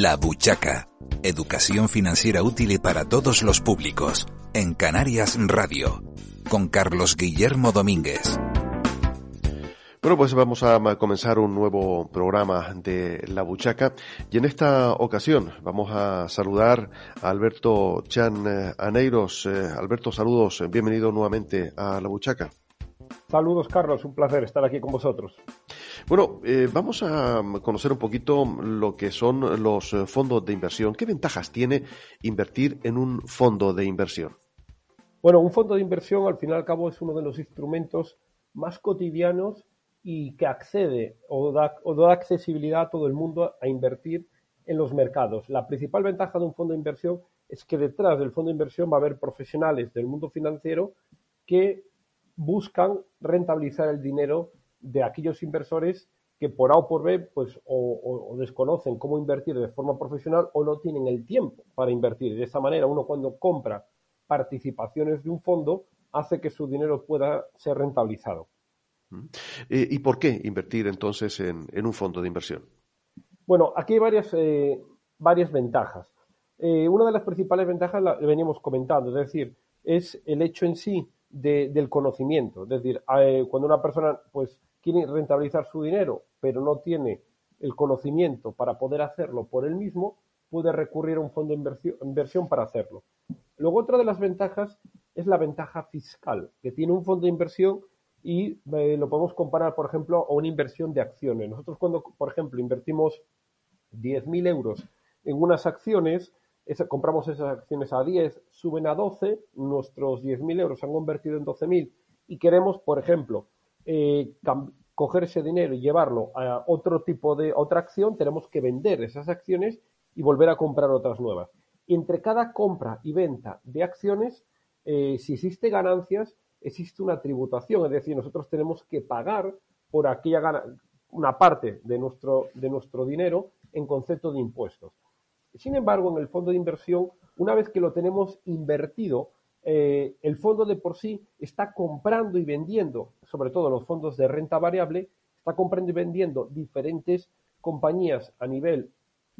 La Buchaca. Educación financiera útil para todos los públicos. En Canarias Radio. Con Carlos Guillermo Domínguez. Bueno, pues vamos a comenzar un nuevo programa de La Buchaca y en esta ocasión vamos a saludar a Alberto Chan eh, Aneiros. Eh, Alberto, saludos, bienvenido nuevamente a La Buchaca. Saludos, Carlos, un placer estar aquí con vosotros. Bueno, eh, vamos a conocer un poquito lo que son los fondos de inversión. ¿Qué ventajas tiene invertir en un fondo de inversión? Bueno, un fondo de inversión al fin y al cabo es uno de los instrumentos más cotidianos y que accede o da, o da accesibilidad a todo el mundo a invertir en los mercados. La principal ventaja de un fondo de inversión es que detrás del fondo de inversión va a haber profesionales del mundo financiero que buscan rentabilizar el dinero de aquellos inversores que por A o por B pues o, desconocen cómo invertir de forma profesional o no tienen el tiempo para invertir. De esa manera uno cuando compra participaciones de un fondo hace que su dinero pueda ser rentabilizado. Mm. Eh, ¿Y por qué invertir entonces en, un fondo de inversión? Bueno, aquí hay varias, eh, varias ventajas. Eh, una de las principales ventajas la veníamos comentando, es decir, es el hecho en sí del conocimiento. Es decir, cuando una persona pues quiere rentabilizar su dinero, pero no tiene el conocimiento para poder hacerlo por él mismo, puede recurrir a un fondo de inversión, para hacerlo. Luego, otra de las ventajas es la ventaja fiscal, que tiene un fondo de inversión y eh, lo podemos comparar, por ejemplo, a una inversión de acciones. Nosotros cuando, por ejemplo, invertimos 10.000 euros en unas acciones, compramos esas acciones a 10, suben a 12, nuestros 10.000 euros se han convertido en 12.000 y queremos, por ejemplo, eh, coger ese dinero y llevarlo a otro tipo de otra acción, tenemos que vender esas acciones y volver a comprar otras nuevas. Entre cada compra y venta de acciones, eh, si existe ganancias, existe una tributación, es decir, nosotros tenemos que pagar por aquella una parte de nuestro, de nuestro dinero en concepto de impuestos. Sin embargo, en el fondo de inversión, una vez que lo tenemos invertido, eh, el fondo de por sí está comprando y vendiendo, sobre todo los fondos de renta variable, está comprando y vendiendo diferentes compañías a nivel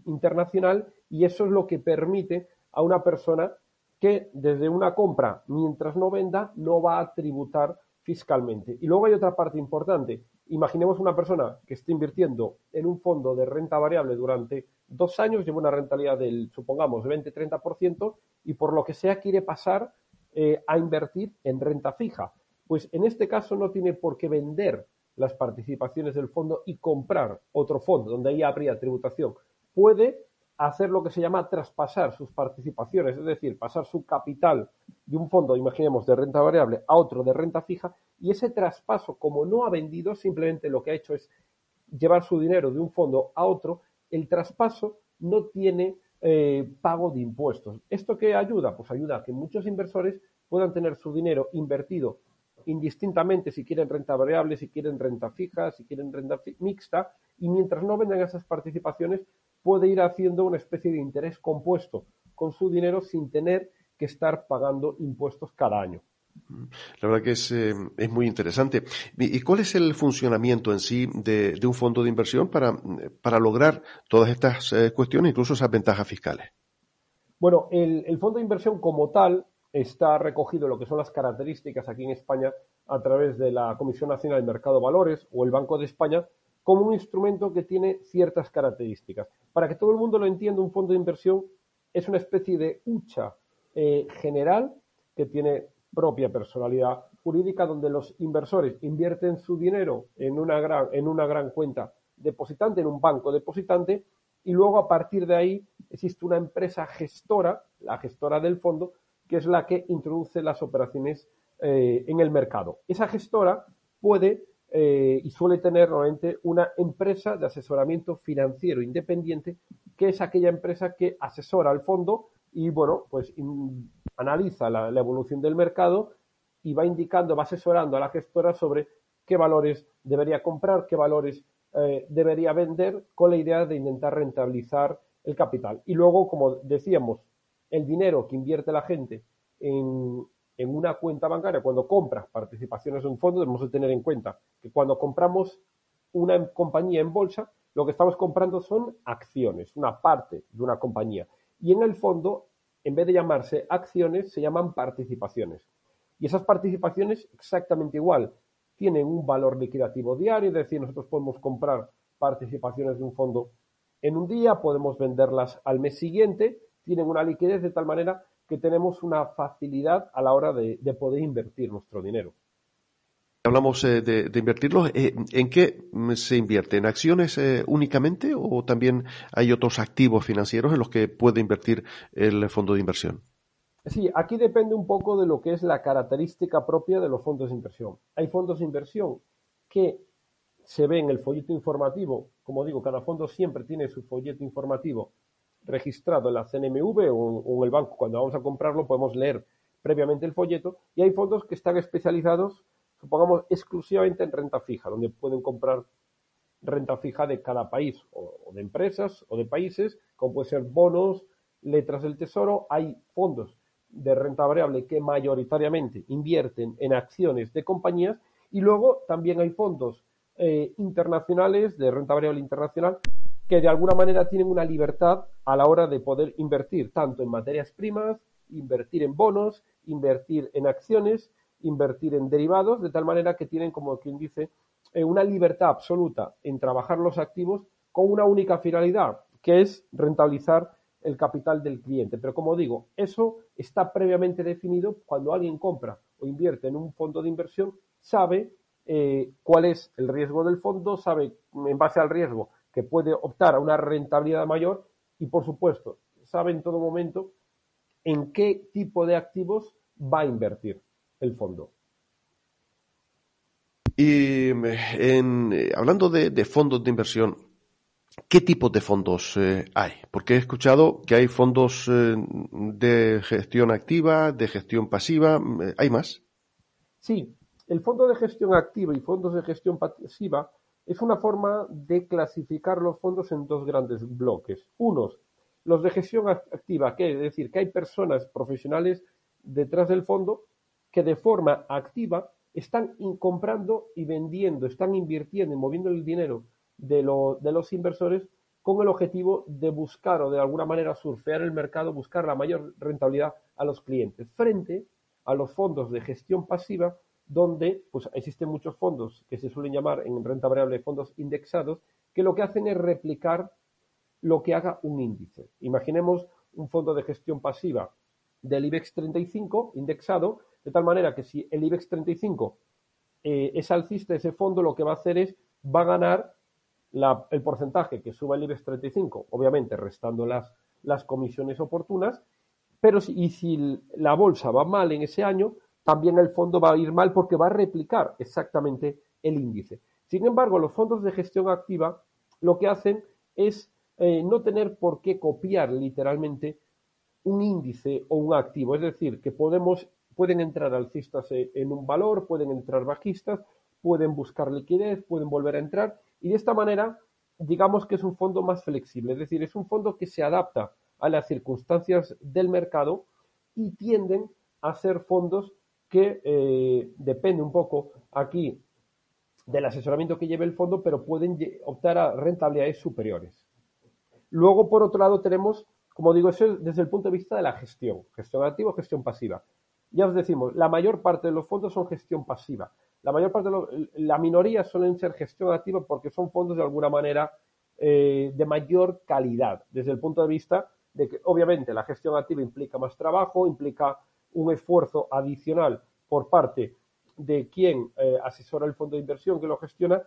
internacional y eso es lo que permite a una persona que desde una compra, mientras no venda, no va a tributar fiscalmente. Y luego hay otra parte importante. Imaginemos una persona que está invirtiendo en un fondo de renta variable durante dos años, lleva una rentabilidad del, supongamos, 20-30%, y por lo que sea quiere pasar eh, a invertir en renta fija. Pues en este caso no tiene por qué vender las participaciones del fondo y comprar otro fondo donde ahí habría tributación. Puede hacer lo que se llama traspasar sus participaciones, es decir, pasar su capital de un fondo, imaginemos, de renta variable a otro de renta fija, y ese traspaso, como no ha vendido, simplemente lo que ha hecho es llevar su dinero de un fondo a otro, el traspaso no tiene eh, pago de impuestos. ¿Esto qué ayuda? Pues ayuda a que muchos inversores puedan tener su dinero invertido indistintamente si quieren renta variable, si quieren renta fija, si quieren renta mixta, y mientras no vendan esas participaciones, puede ir haciendo una especie de interés compuesto con su dinero sin tener que estar pagando impuestos cada año. La verdad que es, eh, es muy interesante. ¿Y cuál es el funcionamiento en sí de, un fondo de inversión para, para lograr todas estas eh, cuestiones, incluso esas ventajas fiscales? Bueno, el, fondo de inversión como tal está recogido lo que son las características aquí en España a través de la Comisión Nacional del Mercado de Valores o el Banco de España como un instrumento que tiene ciertas características. Para que todo el mundo lo entienda, un fondo de inversión es una especie de hucha eh, general que tiene propia personalidad jurídica donde los inversores invierten su dinero en una gran, en una gran cuenta depositante, en un banco depositante, y luego a partir de ahí existe una empresa gestora, la gestora del fondo, que es la que introduce las operaciones eh, en el mercado. Esa gestora puede eh, y suele tener normalmente una empresa de asesoramiento financiero independiente, que es aquella empresa que asesora al fondo y, bueno, pues analiza la, evolución del mercado y va indicando, va asesorando a la gestora sobre qué valores debería comprar, qué valores eh, debería vender, con la idea de intentar rentabilizar el capital. Y luego, como decíamos, el dinero que invierte la gente en, en una cuenta bancaria, cuando compras participaciones de un fondo, debemos de tener en cuenta que cuando compramos una compañía en bolsa, lo que estamos comprando son acciones, una parte de una compañía. Y en el fondo, en vez de llamarse acciones, se llaman participaciones. Y esas participaciones, exactamente igual, tienen un valor liquidativo diario, es decir, nosotros podemos comprar participaciones de un fondo en un día, podemos venderlas al mes siguiente, tienen una liquidez de tal manera que tenemos una facilidad a la hora de, poder invertir nuestro dinero. Hablamos eh, de, invertirlo. Eh, ¿En qué se invierte? ¿En acciones eh, únicamente o también hay otros activos financieros en los que puede invertir el fondo de inversión? Sí, aquí depende un poco de lo que es la característica propia de los fondos de inversión. Hay fondos de inversión que se ven en el folleto informativo. Como digo, cada fondo siempre tiene su folleto informativo registrado en la CNMV o, en el banco, cuando vamos a comprarlo, podemos leer previamente el folleto. Y hay fondos que están especializados, supongamos, exclusivamente en renta fija, donde pueden comprar renta fija de cada país, o, de empresas, o de países, como puede ser bonos, letras del tesoro. Hay fondos de renta variable que mayoritariamente invierten en acciones de compañías y luego también hay fondos eh, internacionales de renta variable internacional que de alguna manera tienen una libertad a la hora de poder invertir tanto en materias primas, invertir en bonos, invertir en acciones, invertir en derivados, de tal manera que tienen, como quien dice, eh, una libertad absoluta en trabajar los activos con una única finalidad, que es rentabilizar el capital del cliente. Pero como digo, eso está previamente definido cuando alguien compra o invierte en un fondo de inversión, sabe eh, cuál es el riesgo del fondo, sabe en base al riesgo que puede optar a una rentabilidad mayor y, por supuesto, sabe en todo momento en qué tipo de activos va a invertir el fondo. Y en, eh, hablando de, fondos de inversión, ¿qué tipos de fondos eh, hay? Porque he escuchado que hay fondos eh, de gestión activa, de gestión pasiva. ¿Hay más? Sí, el fondo de gestión activa y fondos de gestión pasiva es una forma de clasificar los fondos en dos grandes bloques. Unos, los de gestión activa, que es decir, que hay personas profesionales detrás del fondo que de forma activa están comprando y vendiendo, están invirtiendo y moviendo el dinero de, de los inversores con el objetivo de buscar o de alguna manera surfear el mercado, buscar la mayor rentabilidad a los clientes, frente a los fondos de gestión pasiva donde pues, existen muchos fondos que se suelen llamar en renta variable fondos indexados, que lo que hacen es replicar lo que haga un índice. Imaginemos un fondo de gestión pasiva del IBEX 35 indexado, de tal manera que si el IBEX 35 eh, es alcista, ese fondo lo que va a hacer es, va a ganar el porcentaje que suba el IBEX 35, obviamente restando las, comisiones oportunas, pero si, y si la bolsa va mal en ese año, también el fondo va a ir mal porque va a replicar exactamente el índice. Sin embargo, los fondos de gestión activa lo que hacen es eh, no tener por qué copiar literalmente un índice o un activo. Es decir, que podemos, pueden entrar alcistas eh, en un valor, pueden entrar bajistas, pueden buscar liquidez, pueden volver a entrar y de esta manera digamos que es un fondo más flexible. Es decir, es un fondo que se adapta a las circunstancias del mercado y tienden a ser fondos que eh, depende un poco aquí del asesoramiento que lleve el fondo, pero pueden optar a rentabilidades superiores. Luego, por otro lado, tenemos, como digo, eso desde el punto de vista de la gestión, gestión activa gestión pasiva. Ya os decimos, la mayor parte de los fondos son gestión pasiva. La mayor parte de la minoría suelen ser gestión activa porque son fondos de alguna manera eh, de mayor calidad, desde el punto de vista de que obviamente la gestión activa implica más trabajo, implica un esfuerzo adicional por parte de quien eh, asesora el fondo de inversión que lo gestiona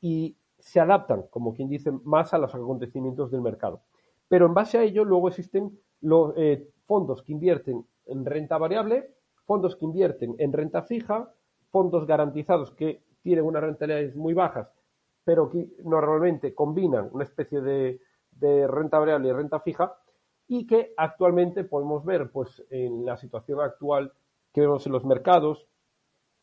y se adaptan, como quien dice, más a los acontecimientos del mercado. Pero en base a ello luego existen los eh, fondos que invierten en renta variable, fondos que invierten en renta fija, fondos garantizados que tienen unas rentabilidades muy bajas, pero que normalmente combinan una especie de, renta variable y renta fija, y que actualmente podemos ver pues, en la situación actual que vemos en los mercados,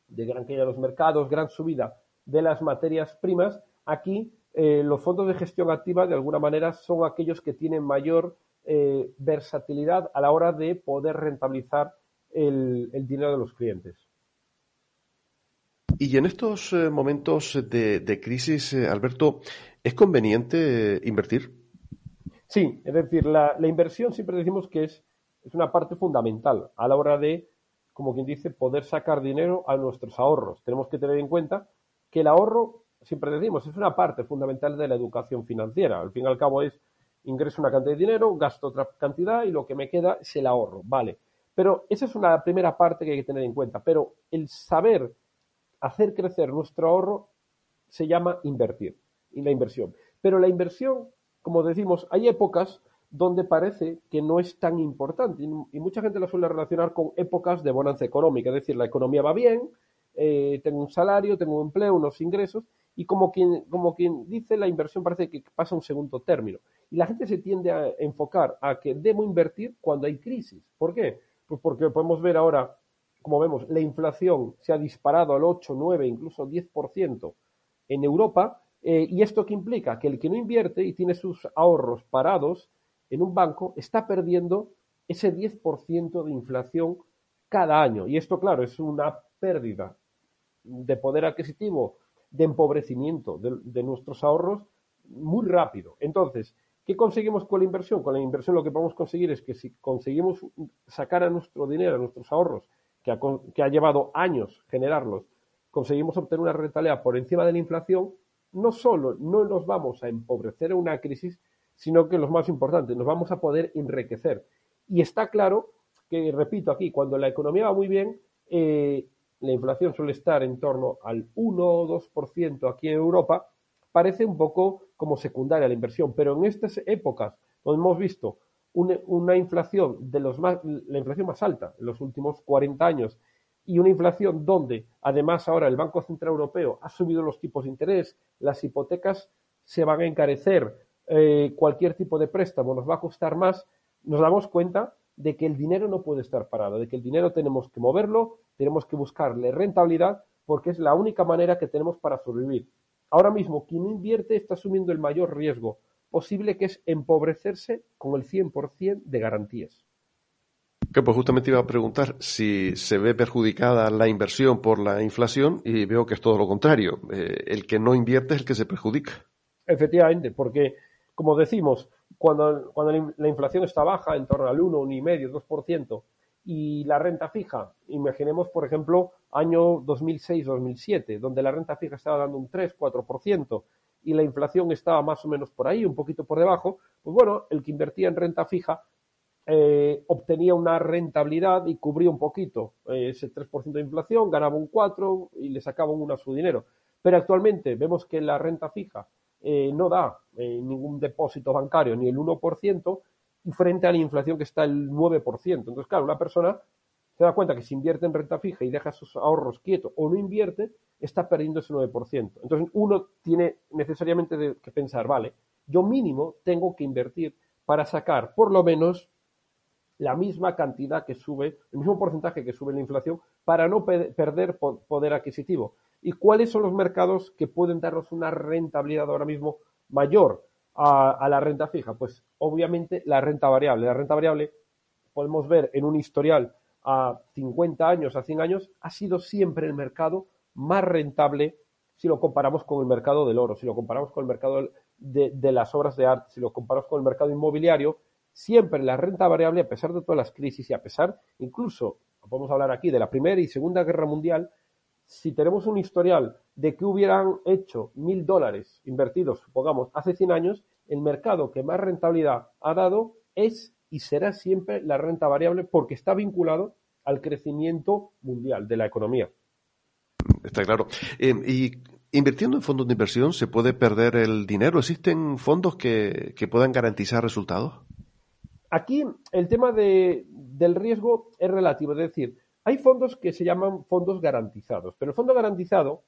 de gran caída de los mercados, gran subida de las materias primas, aquí eh, los fondos de gestión activa de alguna manera son aquellos que tienen mayor eh, versatilidad a la hora de poder rentabilizar el, dinero de los clientes. Y en estos eh, momentos de, crisis, Alberto, ¿es conveniente invertir? Sí, es decir, la, inversión siempre decimos que es, es, una parte fundamental a la hora de, como quien dice, poder sacar dinero a nuestros ahorros. Tenemos que tener en cuenta que el ahorro siempre decimos, es una parte fundamental de la educación financiera. Al fin y al cabo es ingreso una cantidad de dinero, gasto otra cantidad y lo que me queda es el ahorro, vale. Pero esa es una primera parte que hay que tener en cuenta. Pero el saber hacer crecer nuestro ahorro se llama invertir y la inversión. Pero la inversión, como decimos, hay épocas donde parece que no es tan importante y, mucha gente la suele relacionar con épocas de bonanza económica, es decir, la economía va bien, eh, tengo un salario, tengo un empleo, unos ingresos y como quien, como quien dice, la inversión parece que pasa un segundo término. Y la gente se tiende a enfocar a que debo invertir cuando hay crisis. ¿Por qué? Pues porque podemos ver ahora, como vemos, la inflación se ha disparado al 8, 9, incluso 10% en Europa. Eh, ¿Y esto qué implica? Que el que no invierte y tiene sus ahorros parados en un banco está perdiendo ese 10% de inflación cada año. Y esto, claro, es una pérdida de poder adquisitivo de empobrecimiento de, nuestros ahorros muy rápido. Entonces, ¿qué conseguimos con la inversión? Con la inversión lo que podemos conseguir es que si conseguimos sacar a nuestro dinero, a nuestros ahorros, que ha, que ha llevado años generarlos, conseguimos obtener una rentabilidad por encima de la inflación, no solo no nos vamos a empobrecer en una crisis, sino que lo más importante, nos vamos a poder enriquecer. Y está claro que, repito aquí, cuando la economía va muy bien, eh, la inflación suele estar en torno al 1 o 2% aquí en Europa, parece un poco como secundaria la inversión, pero en estas épocas donde hemos visto una, inflación de los más, la inflación más alta en los últimos 40 años y una inflación donde además ahora el Banco Central Europeo ha subido los tipos de interés, las hipotecas se van a encarecer, eh, cualquier tipo de préstamo nos va a costar más, nos damos cuenta de que el dinero no puede estar parado, de que el dinero tenemos que moverlo, tenemos que buscarle rentabilidad porque es la única manera que tenemos para sobrevivir. Ahora mismo, quien invierte está asumiendo el mayor riesgo posible, que es empobrecerse con el 100% de garantías. Que pues justamente iba a preguntar si se ve perjudicada la inversión por la inflación y veo que es todo lo contrario. Eh, el que no invierte es el que se perjudica. Efectivamente, porque, como decimos, cuando, cuando la inflación está baja, en torno al 1, 1,5, 2%, y la renta fija, imaginemos, por ejemplo, año 2006-2007, donde la renta fija estaba dando un 3-4% y la inflación estaba más o menos por ahí, un poquito por debajo, pues bueno, el que invertía en renta fija eh, obtenía una rentabilidad y cubría un poquito eh, ese 3% de inflación, ganaba un 4% y le sacaban uno a su dinero. Pero actualmente vemos que la renta fija eh, no da ningún depósito bancario ni el 1%, y frente a la inflación que está el 9%. Entonces, claro, una persona se da cuenta que si invierte en renta fija y deja sus ahorros quietos o no invierte, está perdiendo ese 9%. Entonces, uno tiene necesariamente que pensar, vale, yo mínimo tengo que invertir para sacar por lo menos la misma cantidad que sube, el mismo porcentaje que sube la inflación, para no perder poder adquisitivo. ¿Y cuáles son los mercados que pueden darnos una rentabilidad ahora mismo mayor? A, la renta fija? Pues obviamente la renta variable. La renta variable podemos ver en un historial a 50 años, a 100 años, ha sido siempre el mercado más rentable si lo comparamos con el mercado del oro, si lo comparamos con el mercado de, las obras de arte, si lo comparamos con el mercado inmobiliario, siempre la renta variable, a pesar de todas las crisis y a pesar, incluso, podemos hablar aquí de la Primera y Segunda Guerra Mundial, si tenemos un historial de que hubieran hecho mil dólares invertidos, supongamos, hace 100 años, el mercado que más rentabilidad ha dado es y será siempre la renta variable porque está vinculado al crecimiento mundial de la economía. Está claro. Eh, y invirtiendo en fondos de inversión, ¿se puede perder el dinero? ¿Existen fondos que, puedan garantizar resultados? aquí el tema de, del riesgo es relativo, es decir, hay fondos que se llaman fondos garantizados, pero el fondo garantizado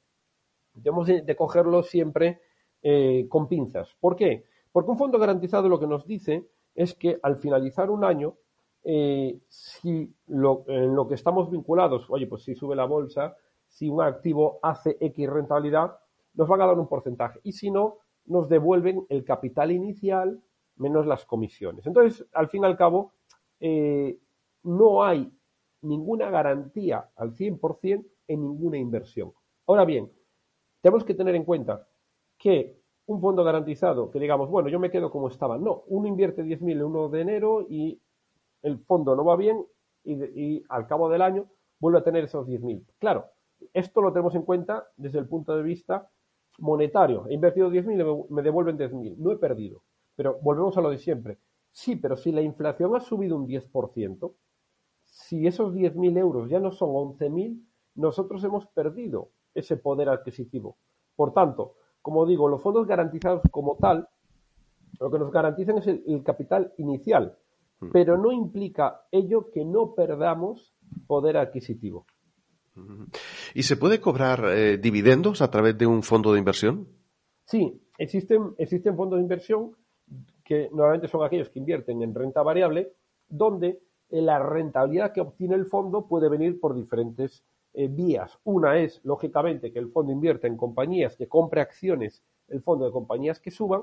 debemos de cogerlo siempre eh, con pinzas. ¿Por qué? Porque un fondo garantizado lo que nos dice es que al finalizar un año, eh, si lo, en lo que estamos vinculados, oye, pues si sube la bolsa, si un activo hace X rentabilidad, nos van a dar un porcentaje. Y si no, nos devuelven el capital inicial menos las comisiones. Entonces, al fin y al cabo, eh, no hay ninguna garantía al 100% en ninguna inversión. Ahora bien, tenemos que tener en cuenta que un fondo garantizado, que digamos, bueno, yo me quedo como estaba. No, uno invierte 10.000 el 1 de enero y el fondo no va bien y, al cabo del año vuelve a tener esos 10.000. Claro, esto lo tenemos en cuenta desde el punto de vista monetario. He invertido 10.000 y me devuelven 10.000. No he perdido. Pero volvemos a lo de siempre. Sí, pero si la inflación ha subido un 10%, si esos 10.000 euros ya no son 11.000, nosotros hemos perdido ese poder adquisitivo. Por tanto, como digo, los fondos garantizados como tal, lo que nos garantizan es el, capital inicial, mm. pero no implica ello que no perdamos poder adquisitivo. ¿Y se puede cobrar eh, dividendos a través de un fondo de inversión? Sí, existen, existen fondos de inversión que normalmente son aquellos que invierten en renta variable, donde la rentabilidad que obtiene el fondo puede venir por diferentes eh, vías. Una es, lógicamente, que el fondo invierta en compañías que compre acciones, el fondo de compañías que suban,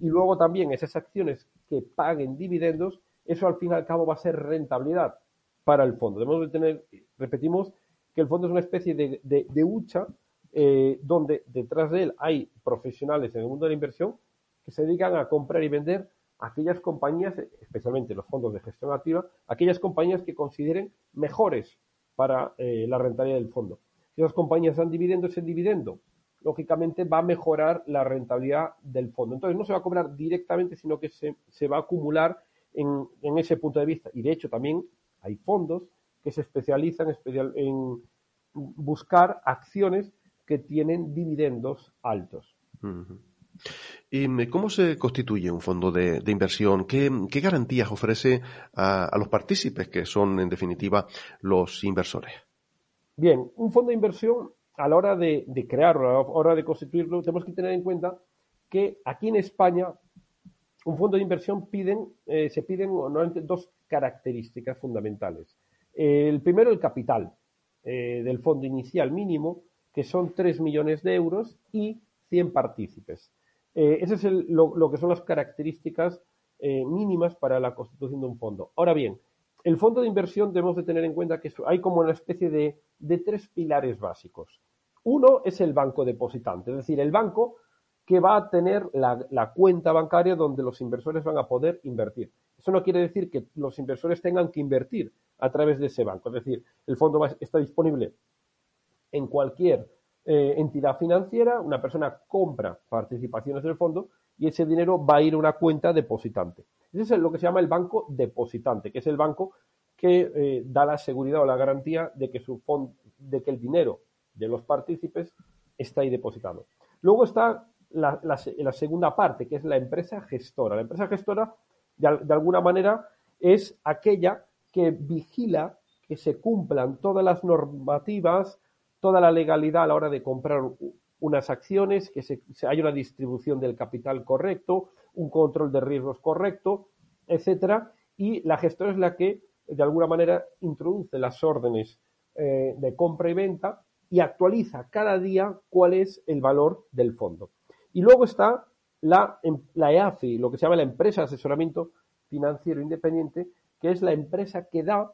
y luego también esas acciones que paguen dividendos, eso al fin y al cabo va a ser rentabilidad para el fondo. Debemos de tener, repetimos, que el fondo es una especie de, de, hucha eh, donde detrás de él hay profesionales en el mundo de la inversión que se dedican a comprar y vender aquellas compañías, especialmente los fondos de gestión activa, aquellas compañías que consideren mejores para eh, la rentabilidad del fondo. Si las compañías dan dividendo, ese dividendo, lógicamente, va a mejorar la rentabilidad del fondo. Entonces, no se va a cobrar directamente, sino que se, va a acumular en, ese punto de vista. Y, de hecho, también hay fondos que se especializan especial, en buscar acciones que tienen dividendos altos. ¿Y cómo se constituye un fondo de, inversión? ¿Qué, garantías ofrece a, los partícipes, que son en definitiva los inversores? Bien, un fondo de inversión, a la hora de, crearlo, a la hora de constituirlo, tenemos que tener en cuenta que aquí en España un fondo de inversión piden, eh, se piden normalmente dos características fundamentales. el primero, el capital eh, del fondo inicial mínimo, que son 3 millones de euros y 100 partícipes. Eh, Esas es lo, que son las características eh, mínimas para la constitución de un fondo. Ahora bien, el fondo de inversión debemos de tener en cuenta que hay como una especie de, tres pilares básicos. Uno es el banco depositante, es decir, el banco que va a tener la, cuenta bancaria donde los inversores van a poder invertir. Eso no quiere decir que los inversores tengan que invertir a través de ese banco. Es decir, el fondo está disponible en cualquier eh, entidad financiera, una persona compra participaciones del fondo y ese dinero va a ir a una cuenta depositante. Ese es lo que se llama el banco depositante, que es el banco que eh, da la seguridad o la garantía de que, su de que el dinero de los partícipes está ahí depositado. Luego está la, segunda parte, que es la empresa gestora. La empresa gestora, de alguna manera, es aquella que vigila que se cumplan todas las normativas toda la legalidad a la hora de comprar unas acciones, que se, haya una distribución del capital correcto, un control de riesgos correcto, etcétera, y la gestora es la que de alguna manera introduce las órdenes eh, de compra y venta y actualiza cada día cuál es el valor del fondo. Y luego está la, em, la EAFI, lo que se llama la empresa de asesoramiento financiero independiente, que es la empresa que da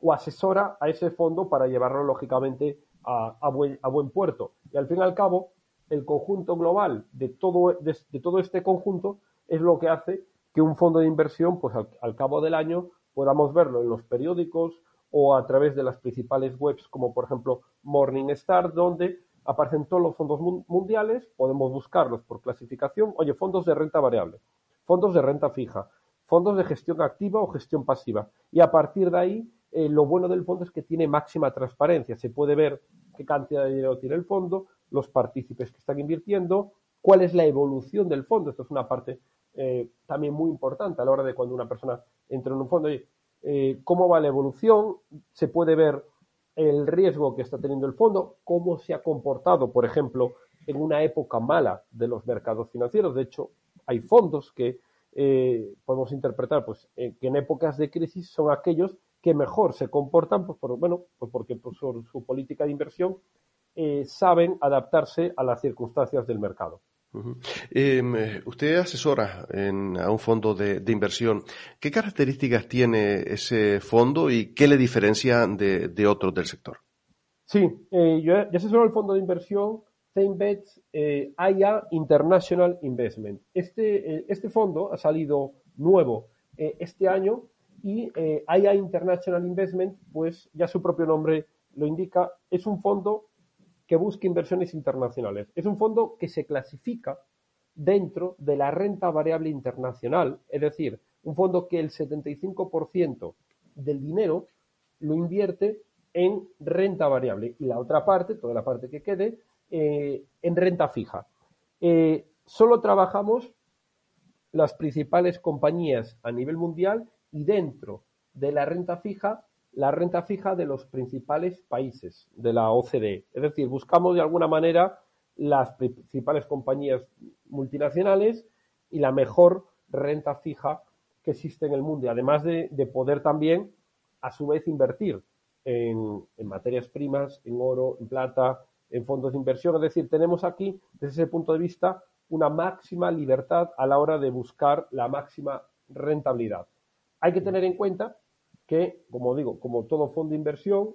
o asesora a ese fondo para llevarlo lógicamente a, buen, puerto. Y al fin y al cabo, el conjunto global de todo, de, todo este conjunto es lo que hace que un fondo de inversión, pues al, cabo del año, podamos verlo en los periódicos o a través de las principales webs, como por ejemplo Morningstar, donde aparecen todos los fondos mundiales, podemos buscarlos por clasificación. Oye, fondos de renta variable, fondos de renta fija, fondos de gestión activa o gestión pasiva. Y a partir de ahí eh, lo bueno del fondo es que tiene máxima transparencia. Se puede ver qué cantidad de dinero tiene el fondo, los partícipes que están invirtiendo, cuál es la evolución del fondo. Esto es una parte eh, también muy importante a la hora de cuando una persona entra en un fondo. Eh, ¿Cómo va la evolución? Se puede ver el riesgo que está teniendo el fondo, cómo se ha comportado, por ejemplo, en una época mala de los mercados financieros. De hecho, hay fondos que eh, podemos interpretar pues, que en épocas de crisis son aquellos que mejor se comportan, pues por, bueno, pues porque por su, política de inversión saben adaptarse a las circunstancias del mercado. Em, usted asesora a un fondo de, inversión. ¿Qué características tiene ese fondo y qué le diferencia de, otros del sector? Sí, eh, yo, asesoro el fondo de inversión ThinkBets eh, AIA International Investment. Este, eh, este fondo ha salido nuevo eh, este año y AIA International Investment, pues ya su propio nombre lo indica, es un fondo que busca inversiones internacionales. Es un fondo que se clasifica dentro de la renta variable internacional, es decir, un fondo que el 75% del dinero lo invierte en renta variable y la otra parte, toda la parte que quede, eh, en renta fija. Eh, solo trabajamos las principales compañías a nivel mundial y dentro de la renta fija la renta fija de los principales países de la OCDE. Es decir, buscamos de alguna manera las principales compañías multinacionales y la mejor renta fija que existe en el mundo. Además de, poder también, a su vez, invertir en, materias primas, en oro, en plata, en fondos de inversión. Es decir, tenemos aquí, desde ese punto de vista, una máxima libertad a la hora de buscar la máxima rentabilidad. Hay que tener en cuenta que, como digo, como todo fondo de inversión,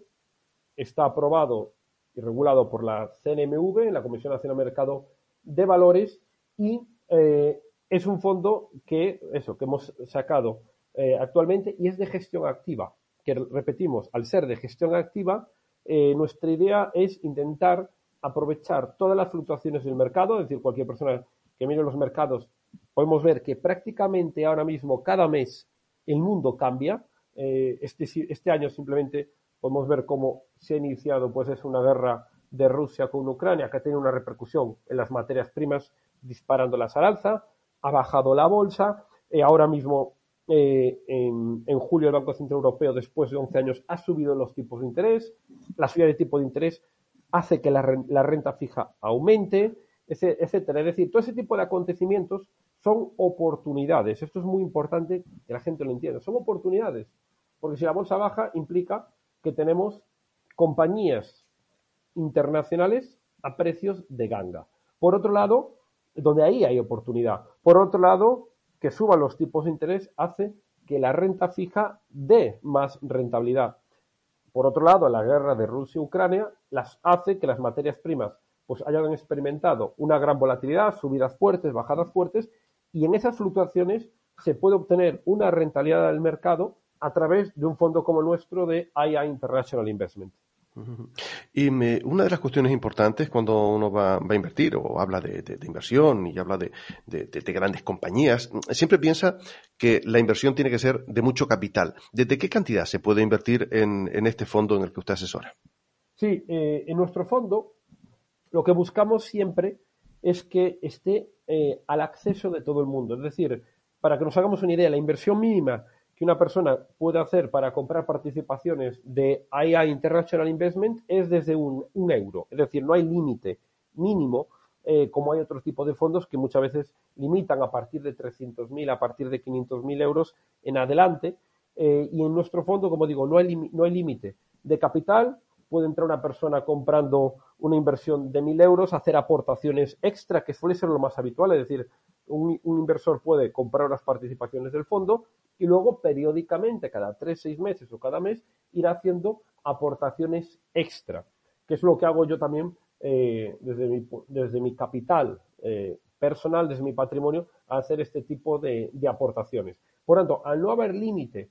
está aprobado y regulado por la CNMV, la Comisión Nacional de Mercado de Valores, y eh, es un fondo que, eso, que hemos sacado eh, actualmente y es de gestión activa. Que repetimos, al ser de gestión activa, eh, nuestra idea es intentar aprovechar todas las fluctuaciones del mercado, es decir, cualquier persona que mire los mercados, podemos ver que prácticamente ahora mismo, cada mes, el mundo cambia, eh, este, este año simplemente podemos ver cómo se ha iniciado pues es una guerra de Rusia con Ucrania que ha tenido una repercusión en las materias primas disparándolas al alza, ha bajado la bolsa, eh, ahora mismo eh, en, julio el Banco Central Europeo después de 11 años ha subido los tipos de interés, la subida de tipo de interés hace que la, renta fija aumente, etcétera. Es decir, todo ese tipo de acontecimientos son oportunidades. Esto es muy importante que la gente lo entienda. Son oportunidades. Porque si la bolsa baja, implica que tenemos compañías internacionales a precios de ganga. Por otro lado, donde ahí hay oportunidad. Por otro lado, que suban los tipos de interés hace que la renta fija dé más rentabilidad. Por otro lado, la guerra de Rusia y Ucrania las hace que las materias primas pues hayan experimentado una gran volatilidad, subidas fuertes, bajadas fuertes, y en esas fluctuaciones se puede obtener una rentabilidad del mercado a través de un fondo como el nuestro de IA International Investment. Y una de las cuestiones importantes cuando uno va, a invertir o habla de, inversión y habla de, grandes compañías, siempre piensa que la inversión tiene que ser de mucho capital. ¿Desde qué cantidad se puede invertir en, este fondo en el que usted asesora? Sí, eh, en nuestro fondo lo que buscamos siempre es que esté eh, al acceso de todo el mundo. Es decir, para que nos hagamos una idea, la inversión mínima que una persona puede hacer para comprar participaciones de IA International Investment es desde un, euro. Es decir, no hay límite mínimo, eh, como hay otro tipo de fondos que muchas veces limitan a partir de 300.000, a partir de 500.000 euros en adelante. Eh, y en nuestro fondo, como digo, no hay, no hay límite de capital. Puede entrar una persona comprando una inversión de 1.000 euros, hacer aportaciones extra, que suele ser lo más habitual. Es decir, un, inversor puede comprar las participaciones del fondo y luego periódicamente, cada tres, seis meses o cada mes, ir haciendo aportaciones extra, que es lo que hago yo también eh, desde, mi, desde mi capital eh, personal, desde mi patrimonio, a hacer este tipo de, de aportaciones. Por tanto, al no haber límite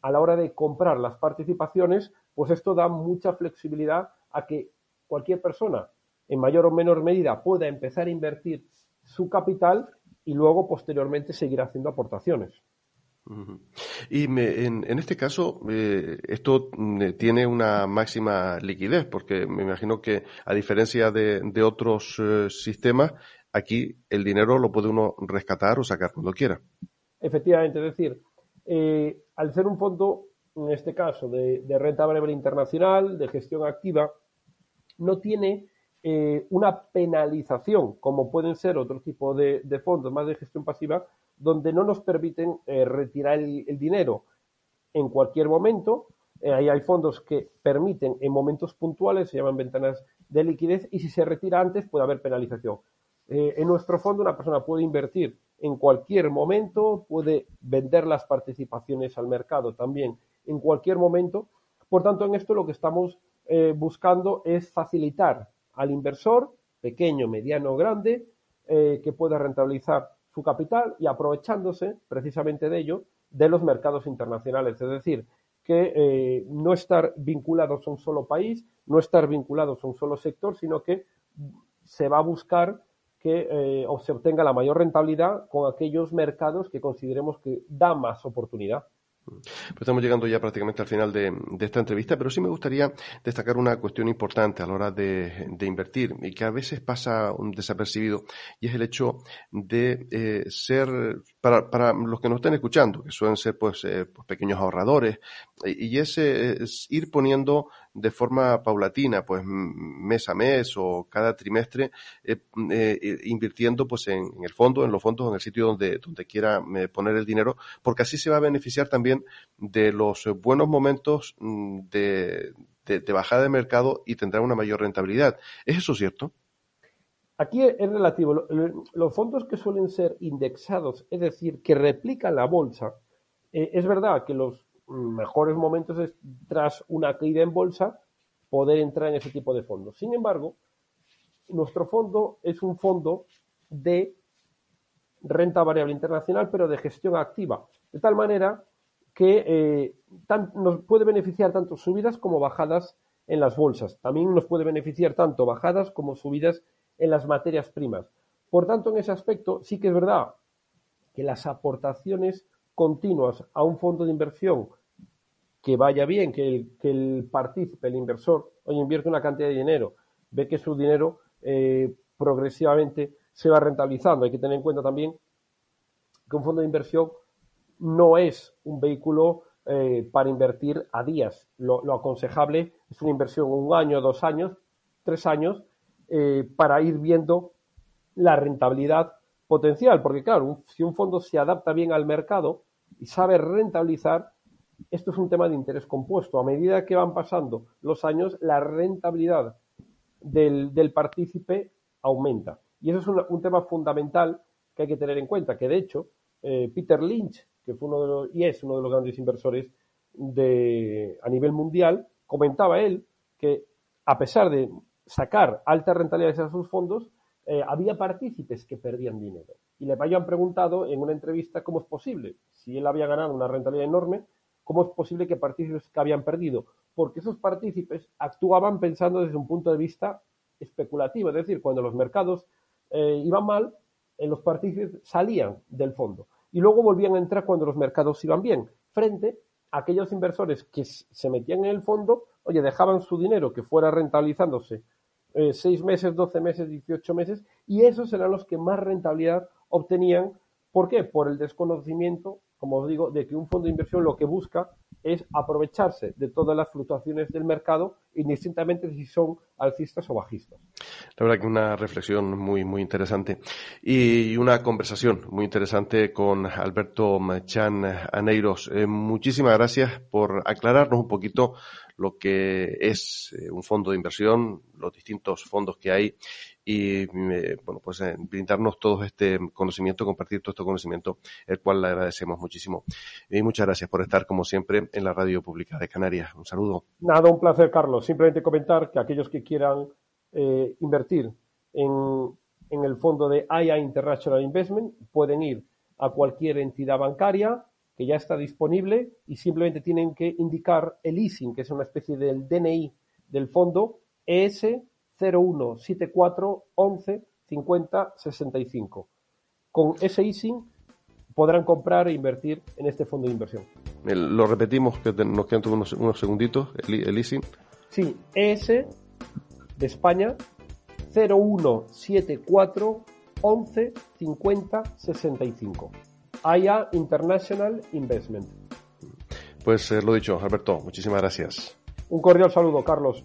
a la hora de comprar las participaciones, pues esto da mucha flexibilidad a que cualquier persona, en mayor o menor medida, pueda empezar a invertir su capital y luego posteriormente seguir haciendo aportaciones. Y en, este caso, eh, esto mm, eh, tiene una máxima liquidez, porque me imagino que, a diferencia de, otros eh, sistemas, aquí el dinero lo puede uno rescatar o sacar cuando quiera. Efectivamente, es decir, eh, al ser un fondo, en este caso, de, renta variable internacional, de gestión activa, no tiene eh, una penalización, como pueden ser otro tipo de, fondos más de gestión pasiva, donde no nos permiten eh, retirar el, dinero en cualquier momento. ahí hay fondos que permiten en momentos puntuales, se llaman ventanas de liquidez, y si se retira antes puede haber penalización. en nuestro fondo una persona puede invertir en cualquier momento, puede vender las participaciones al mercado también en cualquier momento. Por tanto, en esto lo que estamos eh, buscando es facilitar al inversor, pequeño, mediano o grande, eh, que pueda rentabilizar su capital y aprovechándose precisamente de ello de los mercados internacionales. Es decir, que eh, no estar vinculados a un solo país, no estar vinculados a un solo sector, sino que se va a buscar que se obtenga la mayor rentabilidad con aquellos mercados que consideremos que da más oportunidad. Pues estamos llegando ya prácticamente al final de, esta entrevista, pero sí me gustaría destacar una cuestión importante a la hora de, invertir y que a veces pasa un desapercibido y es el hecho de eh, ser, para, los que nos estén escuchando, que suelen ser pues, eh, pues pequeños ahorradores, y, ese es ir poniendo de forma paulatina, pues mes a mes o cada trimestre, eh, eh, invirtiendo pues en, el fondo, en los fondos, en el sitio donde, donde quiera eh, poner el dinero, porque así se va a beneficiar también de los buenos momentos mm, de, de, bajada de mercado y tendrá una mayor rentabilidad. ¿Es eso cierto? Aquí es relativo. Los fondos que suelen ser indexados, es decir, que replican la bolsa, es verdad que los mejores momentos es, tras una caída en bolsa, poder entrar en ese tipo de fondos. Sin embargo, nuestro fondo es un fondo de renta variable internacional, pero de gestión activa, de tal manera que eh, nos puede beneficiar tanto subidas como bajadas en las bolsas. También nos puede beneficiar tanto bajadas como subidas en las materias primas. Por tanto, en ese aspecto sí que es verdad que las aportaciones continuas a un fondo de inversión que vaya bien, que el, que el partícipe, el inversor, oye, invierte una cantidad de dinero, ve que su dinero eh, progresivamente se va rentabilizando. Hay que tener en cuenta también que un fondo de inversión no es un vehículo eh, para invertir a días. Lo, aconsejable es una inversión un año, dos años, tres años, eh, para ir viendo la rentabilidad potencial. Porque claro, si un fondo se adapta bien al mercado y sabe rentabilizar, esto es un tema de interés compuesto. A medida que van pasando los años, la rentabilidad del, partícipe aumenta. Y eso es un, tema fundamental que hay que tener en cuenta, que de hecho eh, Peter Lynch, que fue uno de los, y es uno de los grandes inversores de, a nivel mundial, comentaba él que a pesar de sacar altas rentabilidades a sus fondos, eh, había partícipes que perdían dinero. Y le habían preguntado en una entrevista cómo es posible. Si él había ganado una rentabilidad enorme, ¿cómo es posible que partícipes que habían perdido? Porque esos partícipes actuaban pensando desde un punto de vista especulativo, es decir, cuando los mercados eh, iban mal, eh, los partícipes salían del fondo y luego volvían a entrar cuando los mercados iban bien, frente a aquellos inversores que se metían en el fondo, oye, dejaban su dinero que fuera rentabilizándose eh, seis meses, doce meses, dieciocho meses, y esos eran los que más rentabilidad obtenían. ¿Por qué? Por el desconocimiento como os digo, de que un fondo de inversión lo que busca es aprovecharse de todas las fluctuaciones del mercado, indistintamente si son alcistas o bajistas. La verdad que una reflexión muy, muy interesante y una conversación muy interesante con Alberto Chan Aneiros. Eh, muchísimas gracias por aclararnos un poquito lo que es eh, un fondo de inversión, los distintos fondos que hay y bueno pues eh, brindarnos todo este conocimiento, compartir todo este conocimiento, el cual le agradecemos muchísimo. Y muchas gracias por estar como siempre en la radio pública de Canarias. Un saludo. Nada, un placer, Carlos. Simplemente comentar que aquellos que quieran eh, invertir en, en el fondo de IA International Investment pueden ir a cualquier entidad bancaria que ya está disponible y simplemente tienen que indicar el ISIN, que es una especie del DNI del fondo, ES 0174 11 50 65. Con ese ISIN podrán comprar e invertir en este fondo de inversión. Lo repetimos, que nos quedan unos, unos segunditos, el, el ISIN. Sí, ES de España 0174 11 50 65. AIA International Investment. Pues eh, lo dicho, Alberto, muchísimas gracias. Un cordial saludo, Carlos.